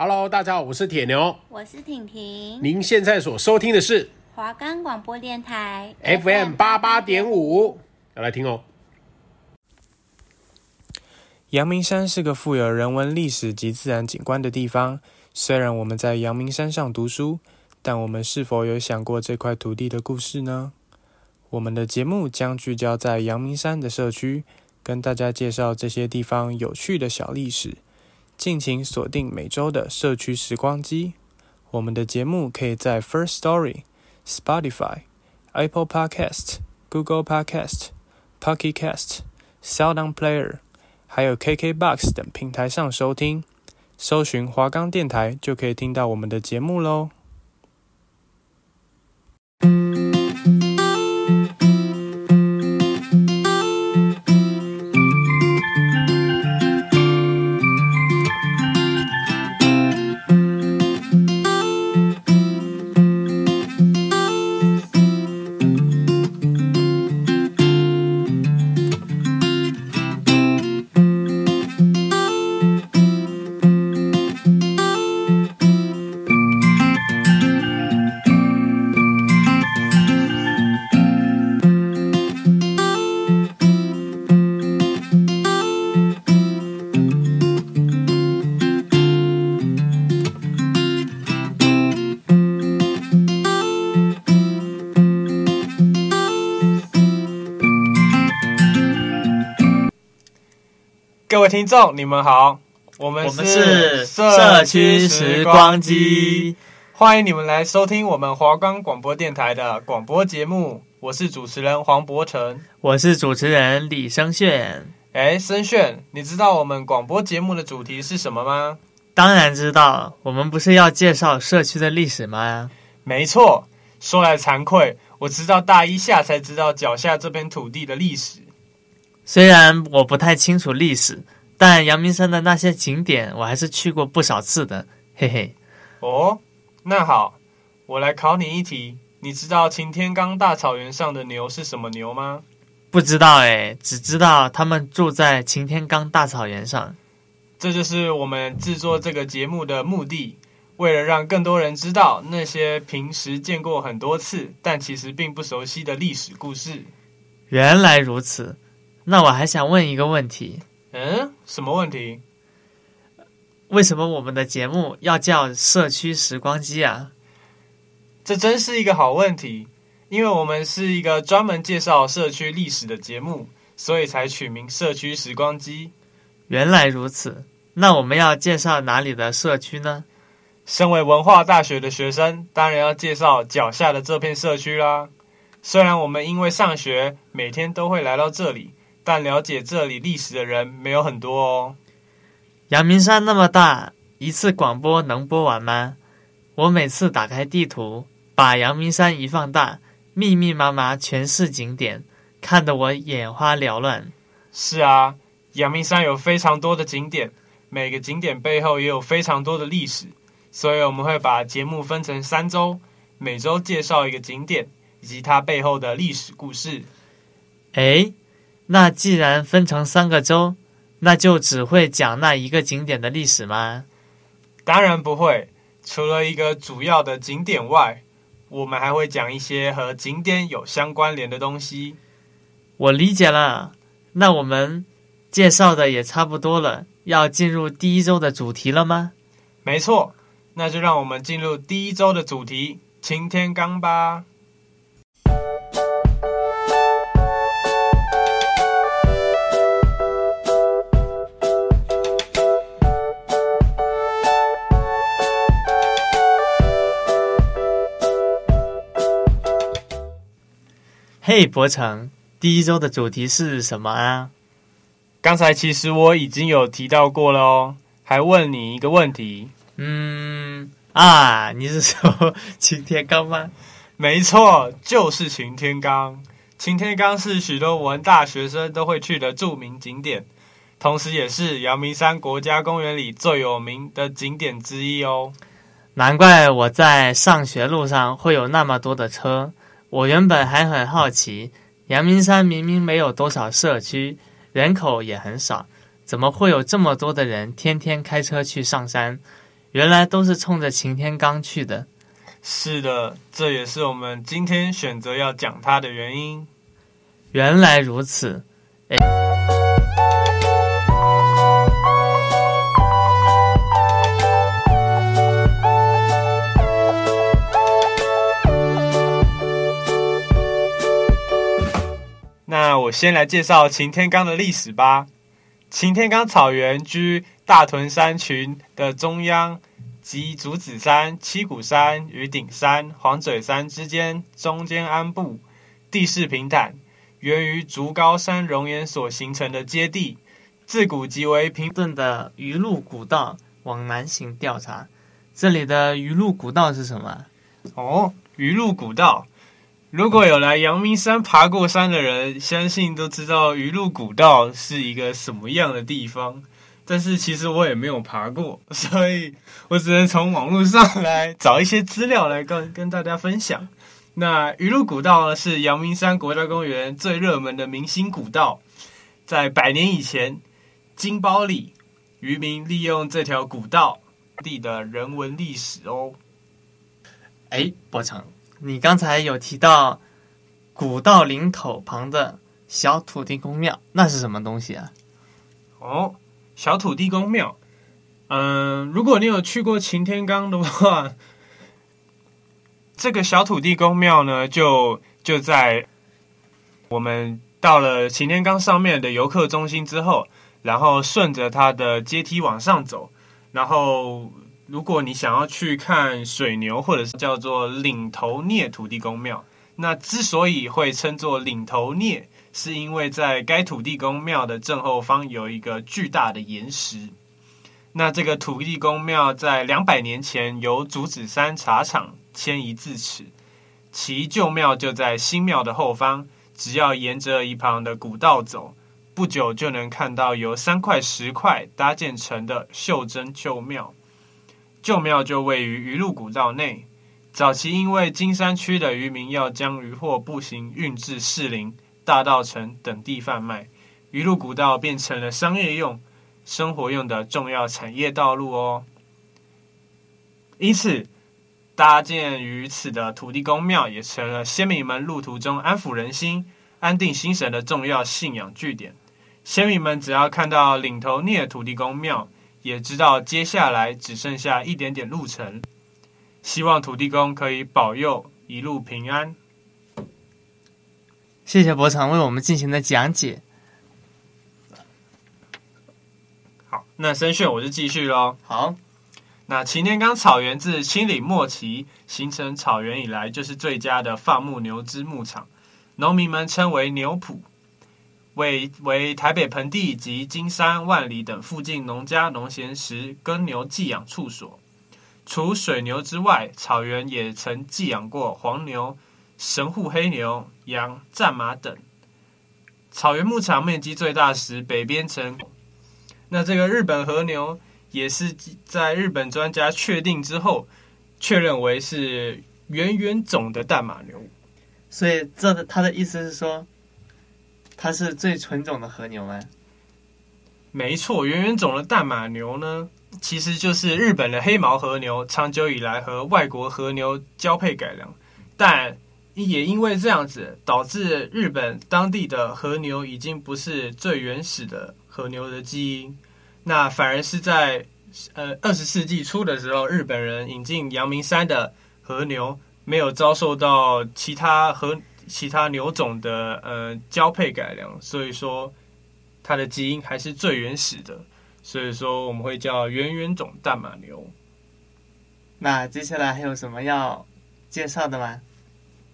Hello，大家好，我是铁牛，我是婷婷。您现在所收听的是华冈广播电台 FM 八八点五，要来听哦。阳明山是个富有人文历史及自然景观的地方。虽然我们在阳明山上读书，但我们是否有想过这块土地的故事呢？我们的节目将聚焦在阳明山的社区，跟大家介绍这些地方有趣的小历史。敬请锁定每周的社区时光机。我们的节目可以在 First Story、Spotify、Apple Podcast、Google Podcast、Pocket Cast、SoundOn Player，还有 KKBox 等平台上收听。搜寻华冈电台就可以听到我们的节目喽。各位听众，你们好，我们是社区时光机，欢迎你们来收听我们华冈广播电台的广播节目。我是主持人黄博成，我是主持人李生炫。哎，生炫，你知道我们广播节目的主题是什么吗？当然知道，我们不是要介绍社区的历史吗？没错，说来惭愧，我直到大一下才知道脚下这片土地的历史。虽然我不太清楚历史，但阳明山的那些景点我还是去过不少次的，嘿嘿。哦，那好，我来考你一题，你知道擎天岗大草原上的牛是什么牛吗？不知道哎，只知道他们住在擎天岗大草原上。这就是我们制作这个节目的目的，为了让更多人知道那些平时见过很多次，但其实并不熟悉的历史故事。原来如此。那我还想问一个问题，嗯，什么问题？为什么我们的节目要叫社区时光机啊？这真是一个好问题，因为我们是一个专门介绍社区历史的节目，所以才取名社区时光机。原来如此，那我们要介绍哪里的社区呢？身为文化大学的学生，当然要介绍脚下的这片社区啦。虽然我们因为上学，每天都会来到这里。但了解这里历史的人没有很多哦。阳明山那么大，一次广播能播完吗？我每次打开地图，把阳明山一放大，密密麻麻全是景点，看得我眼花缭乱。是啊，阳明山有非常多的景点，每个景点背后也有非常多的历史，所以我们会把节目分成三周，每周介绍一个景点以及它背后的历史故事。诶。那既然分成三个州，那就只会讲那一个景点的历史吗？当然不会，除了一个主要的景点外，我们还会讲一些和景点有相关联的东西。我理解了，那我们介绍的也差不多了，要进入第一周的主题了吗？没错，那就让我们进入第一周的主题——擎天岗吧。嘿，博成，第一周的主题是什么啊？刚才其实我已经有提到过了哦，还问你一个问题。嗯啊，你是说 擎天岗吗？没错，就是擎天岗。擎天岗是许多文大学生都会去的著名景点，同时也是阳明山国家公园里最有名的景点之一哦。难怪我在上学路上会有那么多的车。我原本还很好奇，阳明山明明没有多少社区，人口也很少，怎么会有这么多的人天天开车去上山？原来都是冲着擎天岗去的。是的，这也是我们今天选择要讲它的原因。原来如此，哎。先来介绍擎天岗的历史吧。擎天岗草原居大屯山群的中央，及竹子山、七股山与顶山、黄嘴山之间，中间安布，地势平坦，源于竹高山熔岩所形成的阶地，自古即为平顿的鱼路古道。往南行调查，这里的鱼路古道是什么？哦，鱼路古道。如果有来阳明山爬过山的人，相信都知道鱼路古道是一个什么样的地方。但是其实我也没有爬过，所以我只能从网络上来找一些资料来跟跟大家分享。那鱼路古道呢，是阳明山国家公园最热门的明星古道，在百年以前，金包里渔民利用这条古道地的人文历史哦。哎，博成。你刚才有提到古道林头旁的小土地公庙，那是什么东西啊？哦，小土地公庙。嗯，如果你有去过擎天岗的话，这个小土地公庙呢，就就在我们到了擎天岗上面的游客中心之后，然后顺着它的阶梯往上走，然后。如果你想要去看水牛，或者是叫做岭头聂土地公庙，那之所以会称作岭头聂，是因为在该土地公庙的正后方有一个巨大的岩石。那这个土地公庙在两百年前由竹子山茶厂迁移至此，其旧庙就在新庙的后方。只要沿着一旁的古道走，不久就能看到由三块石块搭建成的袖珍旧庙。旧庙就位于鱼路古道内。早期因为金山区的渔民要将渔货步行运至士林、大稻城等地贩卖，鱼路古道变成了商业用、生活用的重要产业道路哦。因此，搭建于此的土地公庙也成了先民们路途中安抚人心、安定心神的重要信仰据点。先民们只要看到领头聂土地公庙，也知道接下来只剩下一点点路程，希望土地公可以保佑一路平安。谢谢博成为我们进行的讲解。好，那声炫我就继续喽。好，那擎天岗草原自清理末期形成草原以来，就是最佳的放牧牛只牧场，农民们称为牛埔。为为台北盆地及金山、万里等附近农家农闲时耕牛寄养处所。除水牛之外，草原也曾寄养过黄牛、神户黑牛、羊、战马等。草原牧场面积最大时，北边曾。那这个日本和牛也是在日本专家确定之后，确认为是圆圆种的淡马牛。所以，这的他的意思是说。它是最纯种的和牛吗？没错，圆圆种的淡马牛呢，其实就是日本的黑毛和牛，长久以来和外国和牛交配改良，但也因为这样子，导致日本当地的和牛已经不是最原始的和牛的基因，那反而是在呃二十世纪初的时候，日本人引进阳明山的和牛，没有遭受到其他和。其他牛种的呃交配改良，所以说它的基因还是最原始的，所以说我们会叫圆圆种淡马牛。那接下来还有什么要介绍的吗？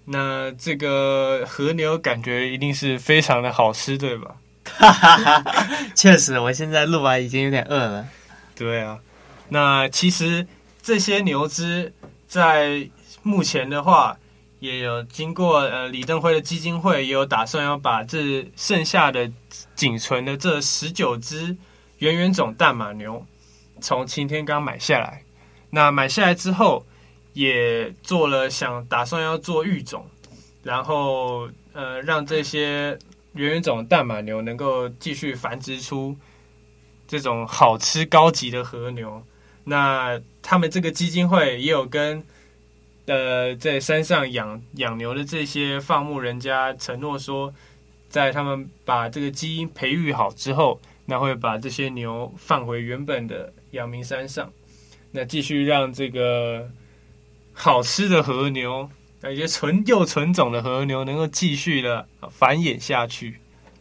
那这个和牛感觉一定是非常的好吃，对吧？哈哈哈，确实，我现在录完已经有点饿了。对啊，那其实这些牛只在目前的话。也有经过呃李登辉的基金会也有打算要把这剩下的仅存的这十九只圆圆种淡马牛从擎天岗买下来。那买下来之后，也做了想打算要做育种，然后呃让这些圆圆种淡马牛能够继续繁殖出这种好吃高级的和牛。那他们这个基金会也有跟呃在山上养养牛的这些放牧人家承诺说，在他们把这个基因培育好之后，那会把这些牛放回原本的阳明山上，那继续让这个好吃的和牛，一些纯又纯种的和牛能够继续的繁衍下去。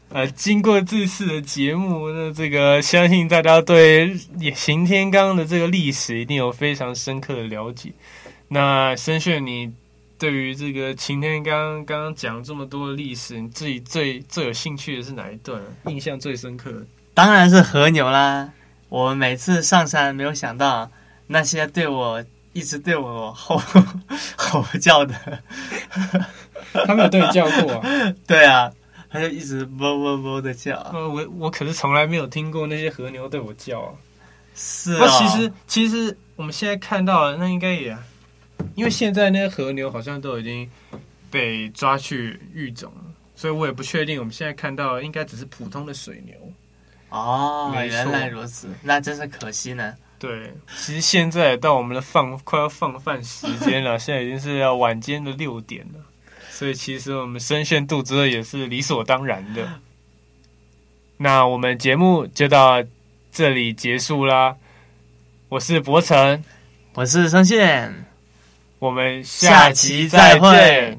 呃，经过这次的节目，那这个相信大家对擎天岗的这个历史一定有非常深刻的了解。那申炫，你对于这个晴天刚刚刚讲这么多的历史，你自己最最有兴趣的是哪一段？印象最深刻的？当然是和牛啦！我每次上山，没有想到那些对我一直对我吼 吼叫的，他没有对你叫过啊？对啊。他就一直哞哞哞的叫，呃，我我可是从来没有听过那些和牛对我叫啊。是啊，不，其实其实我们现在看到的那应该也，因为现在那些和牛好像都已经被抓去育种了，所以我也不确定我们现在看到应该只是普通的水牛。哦，原来如此，那真是可惜呢。对，其实现在到我们的放快要放饭时间了，现在已经是要晚间的六点了。所以其实我们深陷肚子饿也是理所当然的。那我们节目就到这里结束啦。我是博成，我是申炫，我们下期再会。